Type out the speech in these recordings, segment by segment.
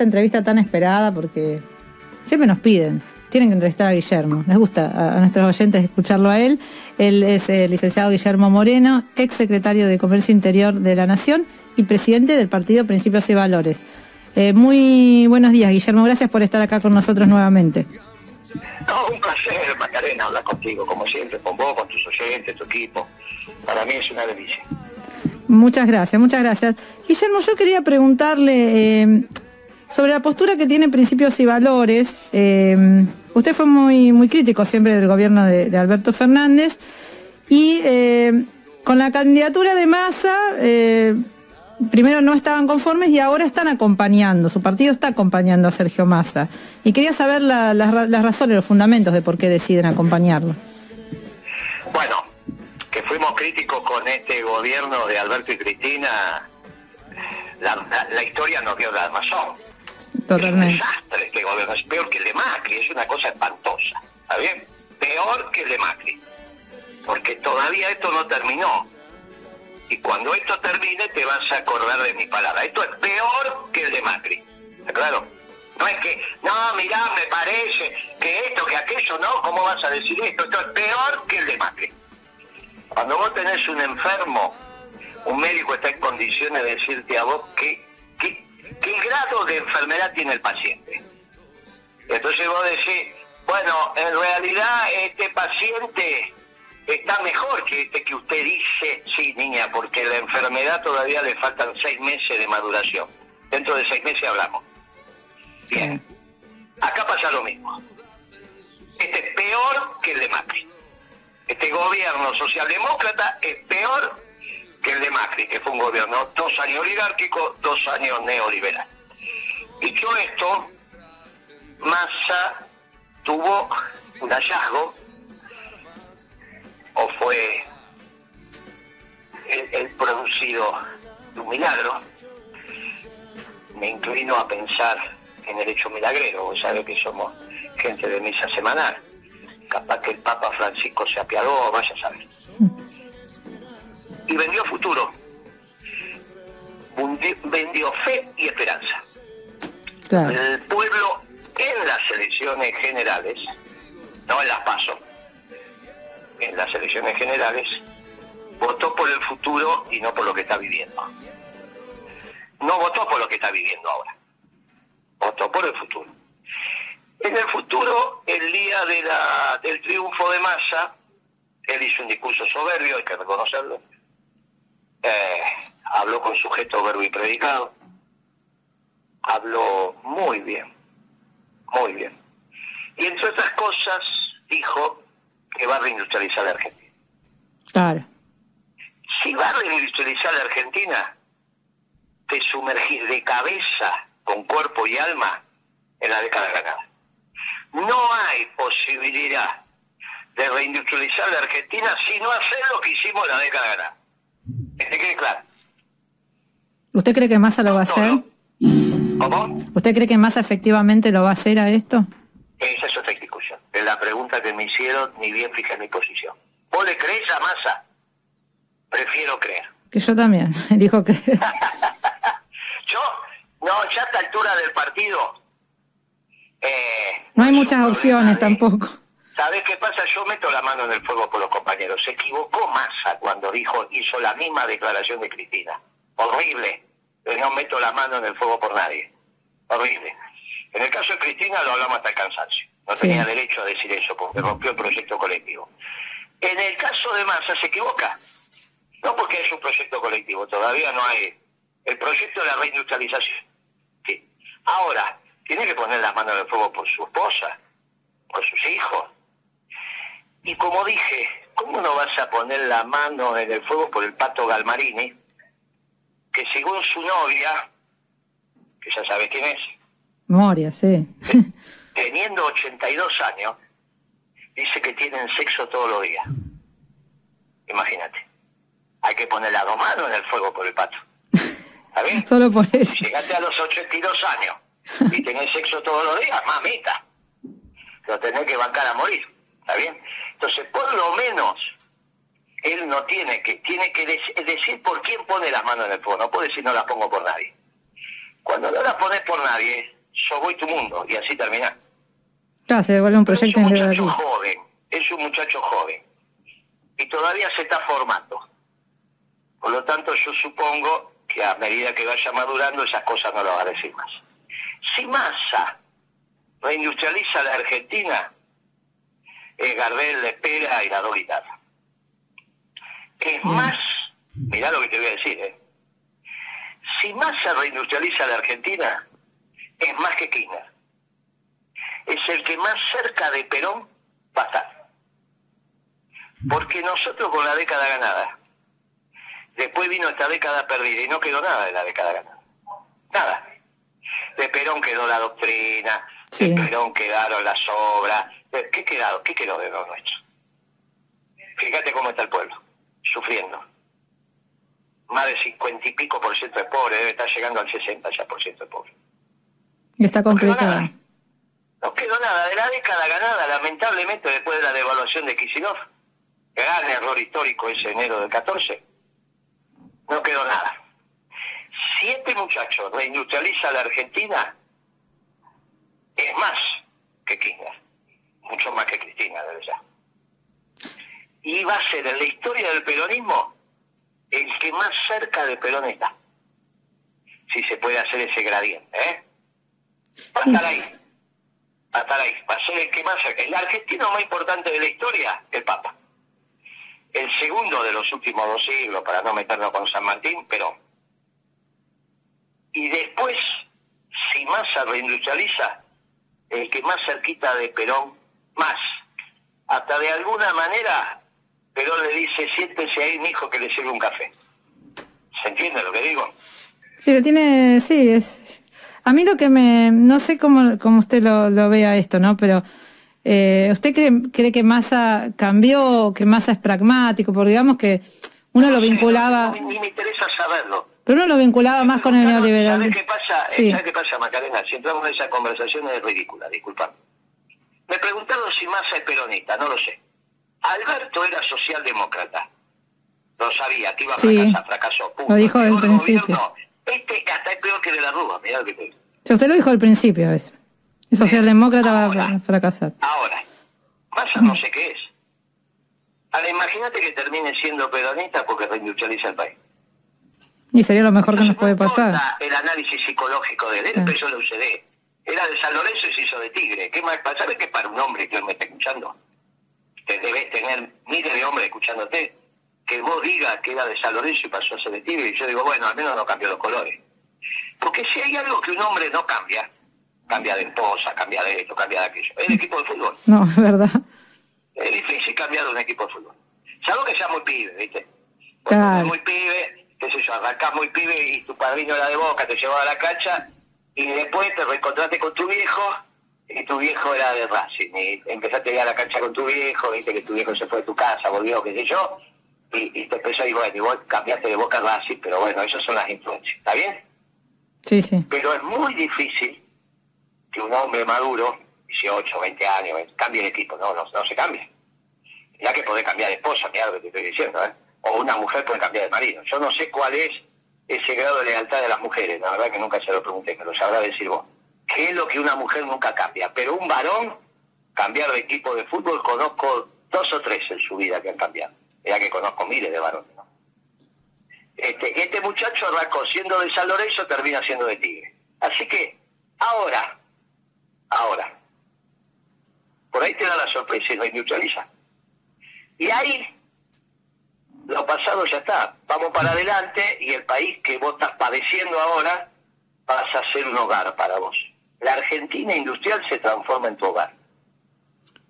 esta entrevista tan esperada porque siempre nos piden, tienen que entrevistar a Guillermo. Les gusta a, nuestros oyentes escucharlo a él. Él es el licenciado Guillermo Moreno, ex secretario de Comercio Interior de la Nación y presidente del partido Principios y Valores. Eh, muy buenos días, Guillermo. Gracias por estar acá con nosotros nuevamente. No, un placer, Macarena, hablar contigo, como siempre, con vos, con tus oyentes, tu equipo. Para mí es una delicia. Muchas gracias, muchas gracias. Guillermo, yo quería preguntarle eh, sobre la postura que tiene Principios y Valores. Eh, usted fue muy, muy crítico siempre del gobierno de, Alberto Fernández y con la candidatura de Massa primero no estaban conformes y ahora están acompañando, su partido está acompañando a Sergio Massa. Y quería saber las razones, los fundamentos de por qué deciden acompañarlo. Bueno, que fuimos críticos con este gobierno de Alberto y Cristina, la, historia nos dio la razón. Totalmente. Es un desastre este gobierno, es peor que el de Macri, es una cosa espantosa, ¿está bien? Peor que el de Macri, porque todavía esto no terminó y cuando esto termine te vas a acordar de mi palabra. Esto es peor que el de Macri. claro? No es que, no, mirá, me parece que esto, que aquello, no, ¿cómo vas a decir esto? Esto es peor que el de Macri. Cuando vos tenés un enfermo, un médico está en condiciones de decirte a vos qué, qué, grado de enfermedad tiene el paciente. Entonces vos decís, bueno, en realidad este paciente está mejor que este que usted dice, sí, niña, porque la enfermedad todavía le faltan seis meses de maduración. Dentro de seis meses hablamos. Bien. Acá pasa lo mismo. Este es peor que el de Macri. Este gobierno socialdemócrata es peor que el de Macri, que fue un gobierno dos años oligárquico, dos años neoliberal. Dicho esto, Massa tuvo un hallazgo o fue el, producido un milagro, me inclino a pensar en el hecho milagrero, vos sabés que somos gente de misa semanal, capaz que el Papa Francisco se apiadó, vaya a saber. Y vendió futuro, vendió fe y esperanza. El pueblo en las elecciones generales, no en las pasos, en las elecciones generales, votó por el futuro y no por lo que está viviendo. No votó por lo que está viviendo ahora, votó por el futuro. En el futuro, el día de la, del triunfo de Massa, él hizo un discurso soberbio, hay que reconocerlo. Eh, habló con sujeto, verbo y predicado. Habló muy bien, muy bien. Y entre otras cosas dijo que va a reindustrializar la Argentina. Claro. Si va a reindustrializar la Argentina, te sumergís de cabeza, con cuerpo y alma, en la década ganada. No hay posibilidad de reindustrializar la Argentina si no hacer lo que hicimos en la década ¿Te quede claro? ¿Usted cree que Massa lo va a hacer? ¿Cómo? ¿Usted cree que Massa efectivamente lo va a hacer a esto? Esa es otra discusión. Es la pregunta que me hicieron, ni bien fija mi posición. ¿Vos le crees a Massa? Prefiero creer. Que yo también, elijo creer. yo, no, ya a esta altura del partido... Eh, no hay muchas opciones tampoco. ¿Sabes qué pasa? Yo meto la mano en el fuego por los compañeros. Se equivocó Massa cuando dijo, hizo la misma declaración de Cristina. Horrible. Pero no meto la mano en el fuego por nadie. Horrible. En el caso de Cristina lo hablamos hasta el cansancio. No tenía derecho a decir eso porque rompió el proyecto colectivo. En el caso de Massa se equivoca. No porque es un proyecto colectivo, todavía no hay el proyecto de la reindustrialización. Sí. Ahora, tiene que poner las manos en el fuego por su esposa, por sus hijos. Y como dije, ¿cómo no vas a poner la mano en el fuego por el pato Galmarini, que según su novia, que ya sabe quién es, Moria, sí. Teniendo 82 años, dice que tienen sexo todos los días. Imagínate. Hay que poner las dos manos en el fuego por el pato. ¿Está bien? Solo por eso. Llegaste a los 82 años y tenés sexo todos los días, mamita. Lo tenés que bancar a morir. ¿Está bien? Entonces, por lo menos, él no tiene que, tiene que decir por quién pone las manos en el fuego. No puede decir no las pongo por nadie. Cuando no la pones por nadie, yo voy tu mundo y así termina. Claro, se un proyecto es un muchacho joven, es un muchacho joven y todavía se está formando. Por lo tanto, yo supongo que a medida que vaya madurando esas cosas no lo va a decir más. Si Massa reindustrializa la Argentina, Gardel, la Espera y la Dolitana. Es más, mirá lo que te voy a decir, ¿eh? Si Massa reindustrializa la Argentina, es más que Kirchner. Es el que más cerca de Perón va a estar. Porque nosotros con la década ganada, después vino esta década perdida y no quedó nada de la década ganada. Nada. De Perón quedó la doctrina, de Perón quedaron las obras. ¿Qué, quedado? ¿Qué quedó de lo nuestro? Fíjate cómo está el pueblo, sufriendo. Más de cincuenta y pico por ciento de pobre, debe estar llegando al 60 ya por ciento de pobre. Y está complicado. No quedó, nada. de la década ganada, lamentablemente, después de la devaluación de Kisilov. Gran error histórico ese enero del 14. No quedó nada. Si este muchacho reindustrializa la Argentina, es más que Kirchner, mucho más que Cristina, de ya. Y va a ser en la historia del peronismo el que más cerca de Perón está. Si se puede hacer ese gradiente, ¿eh? Va a estar ahí. Va a estar ahí. Va a ser el que más cerca. El argentino más importante de la historia, el Papa. El segundo de los últimos dos siglos, para no meternos con San Martín, Perón. Y después, si más se reindustrializa, el que más cerquita de Perón, más. Hasta de alguna manera, Perón le dice, siéntese ahí, mi hijo, que le sirve un café. ¿Se entiende lo que digo? Sí, lo tiene, sí, es... A mí lo que me, no sé cómo, cómo usted lo, lo vea esto, ¿no? Pero eh, ¿usted cree, cree que Massa cambió, que Massa es pragmático? Porque digamos que uno lo vinculaba... ni me interesa saberlo. Pero uno lo vinculaba más con el neoliberalismo. ¿Sabes qué pasa? ¿Sabes qué pasa, Macarena? Si entramos en esa conversación es ridícula, disculpa. Me preguntaron si Massa es peronista, no lo sé. Alberto era socialdemócrata. Lo sabía, que iba a fracasar, fracasó. Lo dijo desde el principio. este hasta es peor que de la Rúa, mirá lo que te digo. usted lo dijo al principio a veces. El socialdemócrata va a fracasar. Ahora, Massa no sé qué es. Ahora, imagínate que termine siendo peronista porque reindustrializa el país. Y sería lo mejor que nos puede pasar. El análisis psicológico de él, empezó la UCD. Era de San Lorenzo y se hizo de Tigre. ¿Qué más? ¿Sabes que para un hombre que me está escuchando? Te debes tener miles de hombres escuchándote. Que vos digas que era de San Lorenzo y pasó a ser de Tigre. Y yo digo, bueno, al menos no cambió los colores. Porque si hay algo que un hombre no cambia, cambia de esposa, cambia de esto, cambia de aquello. Es el equipo de fútbol. No, es verdad. Es difícil cambiar de un equipo de fútbol. Salvo que sea muy pibe, ¿viste? Claro. muy pibe, qué sé yo, arrancás muy pibe y tu padrino era de boca, te llevaba a la cancha y después te reencontraste con tu viejo y tu viejo era de Racing y empezaste a ir a la cancha con tu viejo, viste que tu viejo se fue de tu casa, volvió, qué sé yo, y, te empezó a ir, bueno, y vos cambiaste de boca a Racing, pero bueno, esas son las influencias, ¿está bien? Sí, sí. Pero es muy difícil que un hombre maduro, 18, 20 años, cambie de equipo, no, no, no se cambia. Ya que podés cambiar de esposa, mira lo que te estoy diciendo, ¿eh? o una mujer puede cambiar de marido. Yo no sé cuál es ese grado de lealtad de las mujeres, la verdad que nunca se lo pregunté, me lo sabrá decir vos. ¿Qué es lo que una mujer nunca cambia? Pero un varón, cambiar de equipo de fútbol, conozco dos o tres en su vida que han cambiado. Ya que conozco miles de varones. Este, este muchacho arrancó siendo de San Lorenzo, termina siendo de Tigre. Así que, ahora, ahora, por ahí te da la sorpresa y lo neutraliza. Y ahí lo pasado ya está, vamos para adelante y el país que vos estás padeciendo ahora pasa a ser un hogar para vos. La Argentina industrial se transforma en tu hogar.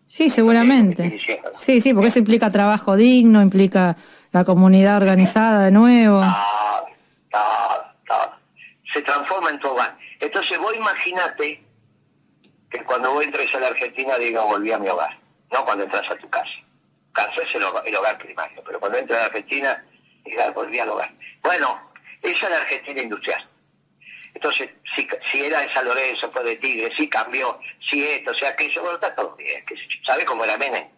Sí, seguramente. Sí, sí, porque eso implica trabajo digno, implica la comunidad organizada de nuevo. Se transforma en tu hogar. Entonces vos imaginate que cuando vos entres a la Argentina diga volví a mi hogar, no cuando entras a tu casa es el hogar, el hogar primario, pero cuando entra a la Argentina, ya volví al hogar. Bueno, esa es la Argentina industrial. Entonces, si, si era de San Lorenzo, fue de Tigre, si cambió, si esto, o sea, aquello, bueno, está todo bien. ¿Sabe cómo era Menem?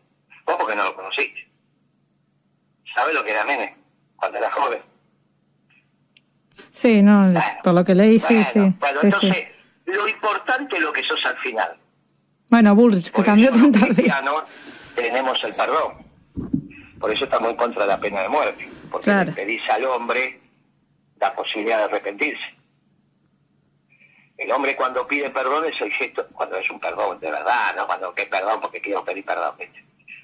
Vos porque no lo conociste. ¿Sabe lo que era Menem cuando era joven? Sí, no, por lo que leí, sí, sí. Bueno, entonces, lo importante es lo que sos al final. Bueno, Bullrich, que cambió tanto. tenemos el perdón. Por eso estamos en contra de la pena de muerte. Porque le pedís al hombre la posibilidad de arrepentirse. El hombre cuando pide perdón es el gesto, cuando es un perdón de verdad, no cuando que perdón porque quiero pedir perdón.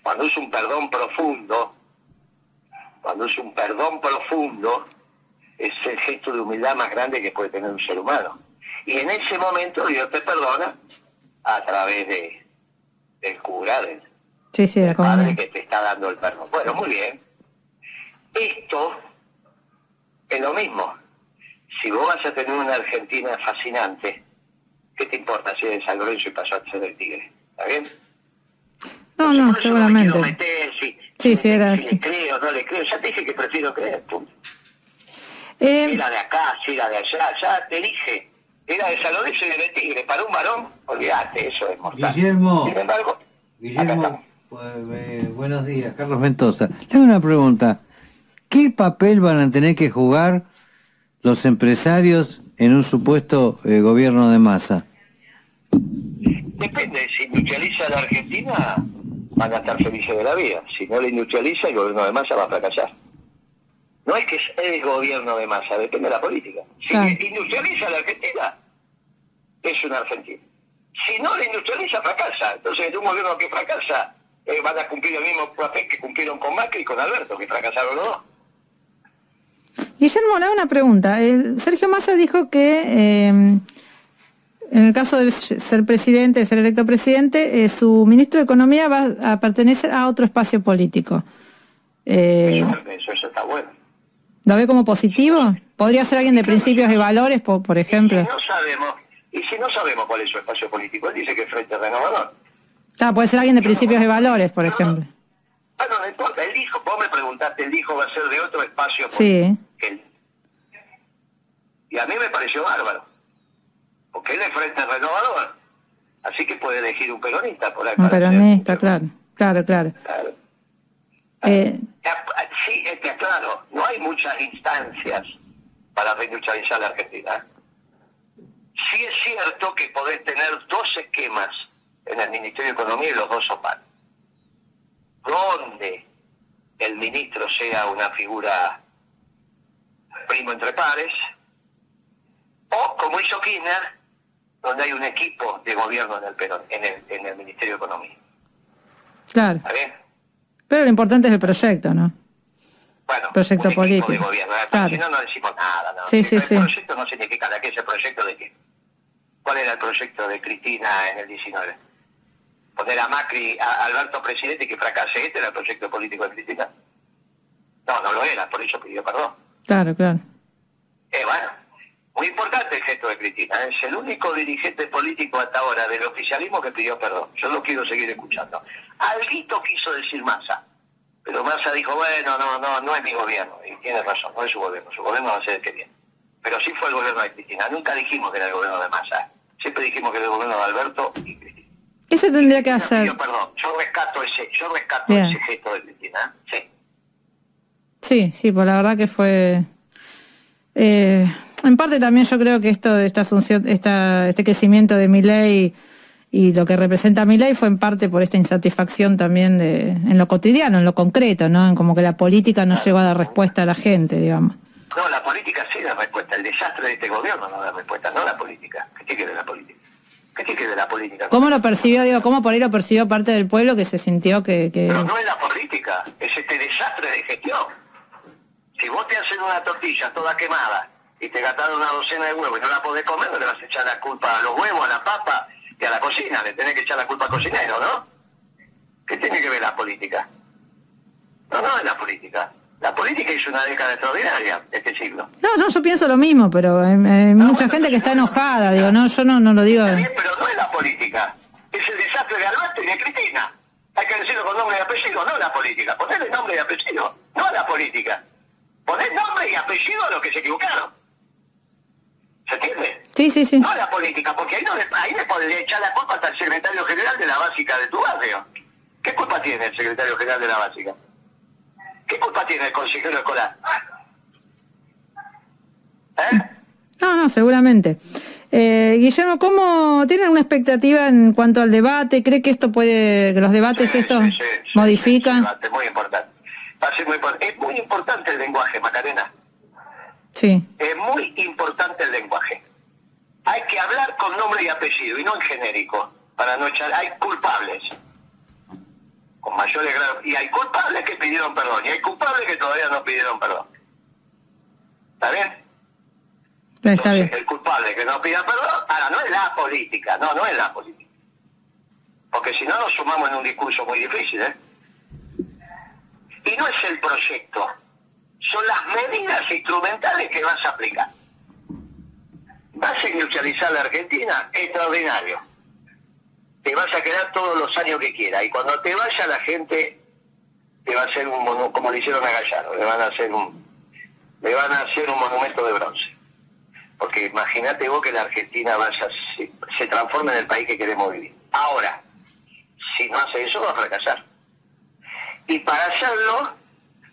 Cuando es un perdón profundo, cuando es un perdón profundo, es el gesto de humildad más grande que puede tener un ser humano. Y en ese momento Dios te perdona a través de del cura, del, padre que te está dando el perdón. Bueno, muy bien. Esto es lo mismo. Si vos vas a tener una Argentina fascinante, ¿qué te importa si eres San Lorenzo y pasó a ser el Tigre? ¿Está bien? No, no, seguramente. No meter, si, sí, sí, era si le creo, no le creo. Ya te dije que prefiero creer, punto. Eh, era de acá, si era de allá, ya te dije. Era de San Lorenzo y de Tigre. Para un varón, olvídate, eso es mortal. Guillermo. Sin embargo, Guillermo, pues, eh, buenos días, Carlos Ventosa. Le hago una pregunta. ¿Qué papel van a tener que jugar los empresarios en un supuesto eh, gobierno de masa? Depende, si industrializa la Argentina, van a estar felices de la vida. Si no la industrializa, el gobierno de masa va a fracasar. No es que es el gobierno de masa, depende de la política. Si industrializa la Argentina, es una Argentina. Si no la industrializa, fracasa. Entonces, un gobierno que fracasa, eh, van a cumplir el mismo papel que cumplieron con Macri y con Alberto, que fracasaron los dos. Guillermo, le hago una pregunta. Sergio Massa dijo que eh, en el caso de ser presidente, de ser electo presidente, eh, su ministro de Economía va a pertenecer a otro espacio político. Eh, eso, eso, está bueno. ¿Lo ve como positivo? ¿Podría ser alguien de principios y valores, por, ejemplo? Y si no sabemos, y si no sabemos cuál es su espacio político, él dice que es Frente Renovador. Claro, puede ser alguien de principios y valores, por ejemplo. Bueno, no importa, el hijo, vos me preguntaste, el hijo va a ser de otro espacio. Sí. Y a mí me pareció bárbaro, porque él es frente renovador, así que puede elegir un peronista por ahí. Un peronista, claro, claro, claro. Eh, sí, es que claro, no hay muchas instancias para reindustrializar la Argentina. Sí es cierto que podés tener dos esquemas en el Ministerio de Economía y los dos sopan. Donde el ministro sea una figura primo entre pares, o como hizo Kirchner, donde hay un equipo de gobierno en el, Perón, en el, en el Ministerio de Economía. Claro. ¿Está bien? Pero lo importante es el proyecto, ¿no? Bueno, proyecto un político. de gobierno. Claro. Si no, no decimos nada. ¿no? Sí, sí, el sí. proyecto no significa nada. ¿Qué es el proyecto de qué? ¿Cuál era el proyecto de Cristina en el 19? Poner a Macri, a Alberto presidente que fracase. ¿Este era el proyecto político de Cristina? No, no lo era, por eso pidió perdón. Claro, claro. Eh, bueno, muy importante el gesto de Cristina. Es el único dirigente político hasta ahora del oficialismo que pidió perdón. Yo lo quiero seguir escuchando. Alguito quiso decir Massa, pero Massa dijo, bueno, no, no, no es mi gobierno. Y tiene razón, no es su gobierno. Su gobierno va a ser el que viene. Pero sí fue el gobierno de Cristina. Nunca dijimos que era el gobierno de Massa. Siempre dijimos que era el gobierno de Alberto y Cristina. ¿Qué se tendría que hacer? perdón. Yo rescato ese, yo rescato ese gesto de Cristina. ¿eh? Sí. Sí, sí, pues la verdad que fue eh, en parte también yo creo que esto, esta asunción, esta, este crecimiento de mi ley y lo que representa mi ley fue en parte por esta insatisfacción también de, en lo cotidiano, en lo concreto, ¿no? En como que la política no llegó a dar respuesta a la gente, digamos. No, la política sí da respuesta. El desastre de este gobierno no da respuesta, no la política. ¿Qué ver la política? ¿Qué tiene que ver la política? ¿Cómo lo percibió, digo, cómo por ahí lo percibió parte del pueblo que se sintió que... que... Pero no es la política, es este desastre de gestión. Si vos te haces una tortilla toda quemada y te gastaron una docena de huevos y no la podés comer, no le vas a echar la culpa a los huevos, a la papa y a la cocina. Le tenés que echar la culpa al cocinero, ¿no? ¿Qué tiene que ver la política? No, no es la política. La política hizo una década extraordinaria este siglo. No, yo pienso lo mismo, pero hay, mucha gente que está enojada, digo, no, yo no, no lo digo. Bien, pero no es la política. Es el desastre de Alberto y de Cristina. Hay que decirlo con nombre y apellido, no la política. Ponerle nombre y apellido, no a la política. Poner nombre y apellido a los que se equivocaron. ¿Se entiende? Sí, sí, sí. No la política, porque ahí, no le, ahí le puede echar la culpa hasta el secretario general de la básica de tu barrio. ¿Qué culpa tiene el secretario general de la básica? ¿Qué culpa tiene el consejero escolar? ¿Eh? no, seguramente. Eh, Guillermo, ¿cómo tienen una expectativa en cuanto al debate? ¿Cree que esto puede, que los debates Sí, estos sí, sí, sí, modifican? sí, muy importante. Va a ser muy importante. Es muy importante el lenguaje, Macarena. Sí, Es muy importante el lenguaje. Hay que hablar con nombre y apellido y no en genérico, para no echar. Hay culpables, con mayores grados. Y hay culpables que pidieron perdón, y hay culpables que todavía no pidieron perdón. ¿Está bien? está bien. El culpable que no pida perdón, ahora no es la política, no, no es la política. Porque si no nos sumamos en un discurso muy difícil, ¿eh? Y no es el proyecto, son las medidas instrumentales que vas a aplicar. ¿Vas a industrializar la Argentina? Extraordinario. Te vas a quedar todos los años que quieras. Y cuando te vaya la gente, te va a hacer un como le hicieron a Gallardo, le van a hacer un, le van a hacer un monumento de bronce. Porque imagínate vos que la Argentina vaya, se, se transforme en el país que queremos vivir. Ahora, si no hace eso, va a fracasar. Y para hacerlo,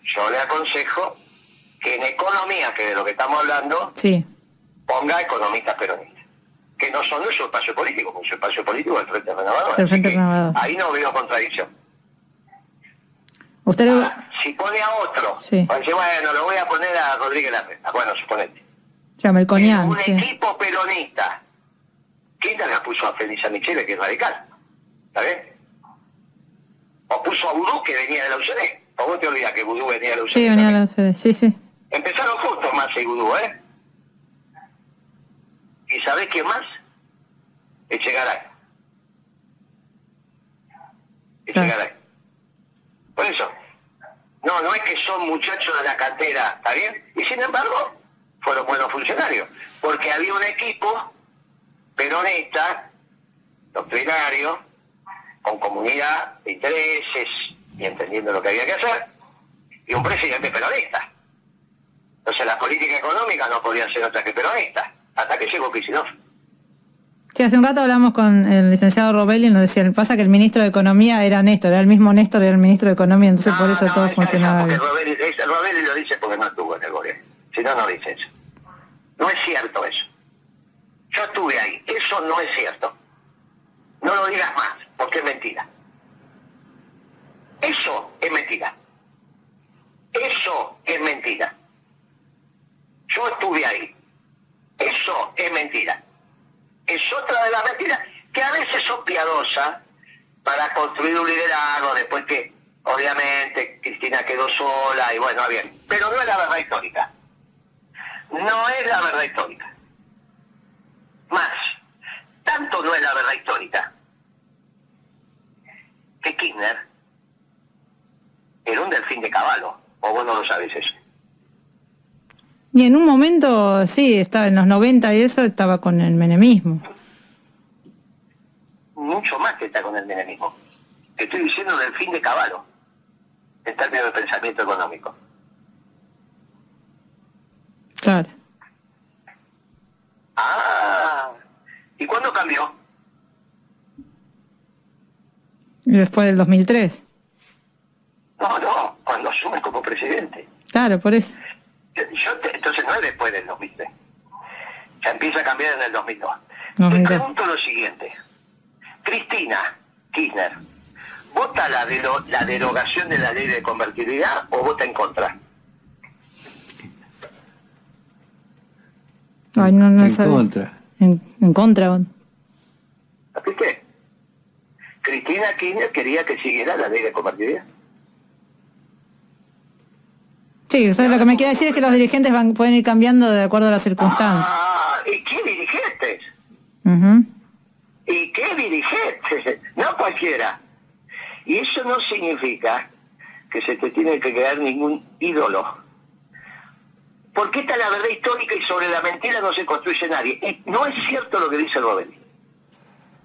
yo le aconsejo que en economía, que de lo que estamos hablando, Sí, ponga economistas peronistas. Que no son de su espacio político, porque su espacio político es el Frente Renovador. Es el así Frente que Renovador. Ahí no veo contradicción. usted Ahora, si pone a otro, Sí. dice, bueno, lo voy a poner a Rodríguez Larreta. Bueno, suponete. ya Melconian, un sí. equipo peronista. Kirchner la puso a Felisa Michele, que es radical. ¿Está bien? O puso a Vudú, que venía de la UCD. O vos te olvidas que Vudú venía de la UCD. Sí, venía también. la sede, sí, sí. Empezaron juntos Massa y Vudú, ¿eh? ¿Y sabés quién más? Echegaray. Echegaray. Por eso. No, no es que son muchachos de la cantera, ¿está bien? Y sin embargo, fueron buenos funcionarios. Porque había un equipo peronista, doctrinario, con comunidad de intereses y entendiendo lo que había que hacer, y un presidente peronista. Entonces la política económica no podía ser otra que peronista, hasta que llegó Kicillof. Sí, hace un rato hablamos con el licenciado Robelli y nos decía, pasa que el ministro de Economía era Néstor, era el mismo Néstor, era el ministro de Economía, entonces por eso todo esa- funcionaba esa bien. Robelli lo dice porque no estuvo en el gobierno. Si no, no dice eso. No es cierto eso. Yo estuve ahí. Eso no es cierto. No lo digas más, porque es mentira. Eso es mentira. Eso es mentira. Yo estuve ahí. Eso es mentira. Es otra de las mentiras que a veces son piadosas para construir un liderazgo después que obviamente Cristina quedó sola y bueno, bien. Pero no es la verdad histórica. No es la verdad histórica. Más, tanto no es la verdad histórica que Kirchner era un delfín de caballo. O vos no lo sabes eso. Y en un momento, sí, estaba en los 90 y eso, estaba con el menemismo. mucho más que está con el menemismo. Te estoy diciendo del fin de caballo, en términos de pensamiento económico. Claro. Ah, ¿y cuándo cambió? Después del 2003. No, no, cuando asume como presidente. Claro, por eso. Yo te- entonces no es después del 2003. Ya empieza a cambiar en el 2002. Te 2002. pregunto lo siguiente. Cristina Kirchner, ¿vota la, la derogación de la ley de convertibilidad o vota en contra? Ay, no, no en sabe. contra. En, en contra. ¿Viste? Cristina Kirchner quería que siguiera la ley de convertibilidad. Sí, ¿sabes? lo que me quiere decir es que los dirigentes van, pueden ir cambiando de acuerdo a las circunstancias. Ah, ¿y qué dirigentes? Ujú. ¿Y qué dirigentes? No cualquiera. Y eso no significa que se te tiene que quedar ningún ídolo. Porque esta es la verdad histórica y sobre la mentira no se construye nadie. Y no es cierto lo que dice Robelli.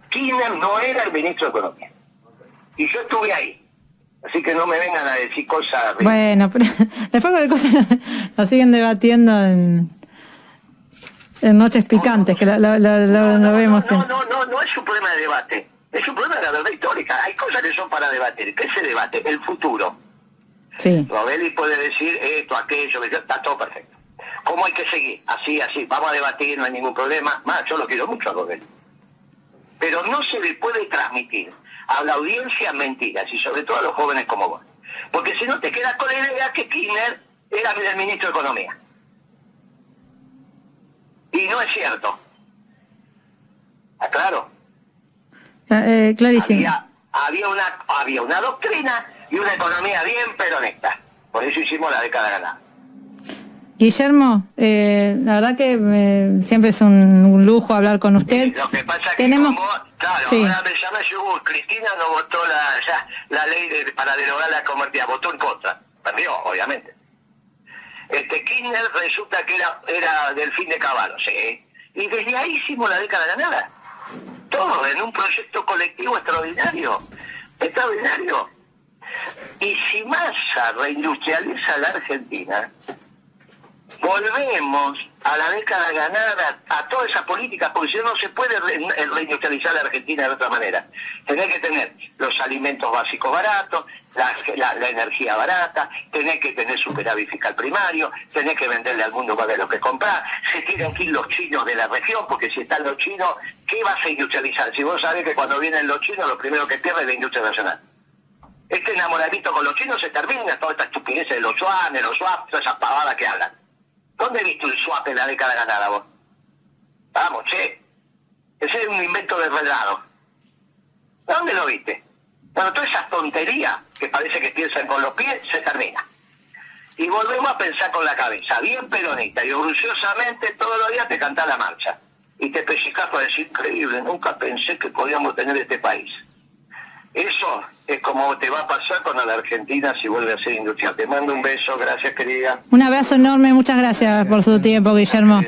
Kirchner no era el ministro de Economía. Y yo estuve ahí. Así que no me vengan a decir cosas... Bueno, pero después cualquier cosa lo, lo siguen debatiendo en, en noches picantes, que lo, vemos. no, en- no, no, no es un problema de debate. Es un problema de la verdad histórica. Hay cosas que son para debatir. ¿Qué se debate? El futuro. Sí, Robelli puede decir esto, aquello, que- está todo perfecto. ¿Cómo hay que seguir? Así, así. Vamos a debatir, no hay ningún problema. Más, yo lo quiero mucho a Gobel. Pero no se le puede transmitir a la audiencia mentiras, y sobre todo a los jóvenes como vos. Porque si no te quedas con la idea que Kirchner era el ministro de Economía. Y no es cierto. ¿Está claro? Eh, clarísimo. Había, había, una, había una doctrina y una economía bien peronista. Por eso hicimos la década ganada. Guillermo, eh, la verdad que eh, siempre es un, lujo hablar con usted. lo que pasa es que Tenemos... claro, ahora me llama yo, Cristina no votó la, ya, la ley de, para derogar la comercial, votó en contra, perdió, obviamente. Este Kirchner resulta que era, era del fin de caballo, sí. Y desde ahí hicimos la década ganada. Todo en un proyecto colectivo extraordinario. Extraordinario. Y si Massa reindustrializa la Argentina, volvemos a la década ganada, a toda esa política, porque si no, se puede reindustrializar la Argentina de otra manera. Tenés que tener los alimentos básicos baratos, la, energía barata, tenés que tener superávit fiscal primario, tenés que venderle al mundo más de lo que comprar, se tienen que ir los chinos de la región, porque si están los chinos, ¿qué vas a industrializar? Si vos sabés que cuando vienen los chinos, lo primero que pierde es la industria nacional. Este enamoramiento con los chinos se termina, toda esta estupidez de los yuanes, los swaps, todas esas pavadas que hablan. ¿Dónde visto el swap en la década ganada vos? Vamos, che. Ese es un invento de redado. ¿Dónde lo viste? Bueno, toda esa tontería que parece que piensan con los pies se termina. Y volvemos a pensar con la cabeza, bien peronista, y orgullosamente todos los días te canta la marcha. Y te pellizcas para decir, increíble, nunca pensé que podíamos tener este país. Eso es como te va a pasar con la Argentina si vuelve a ser industrial. Te mando un beso, gracias querida. Un abrazo enorme, muchas gracias por su tiempo, Guillermo.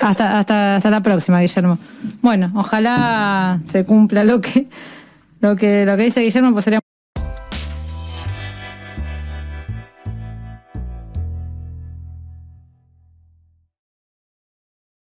Hasta, hasta, hasta la próxima, Guillermo. Bueno, ojalá se cumpla lo que lo que lo que dice Guillermo, pues sería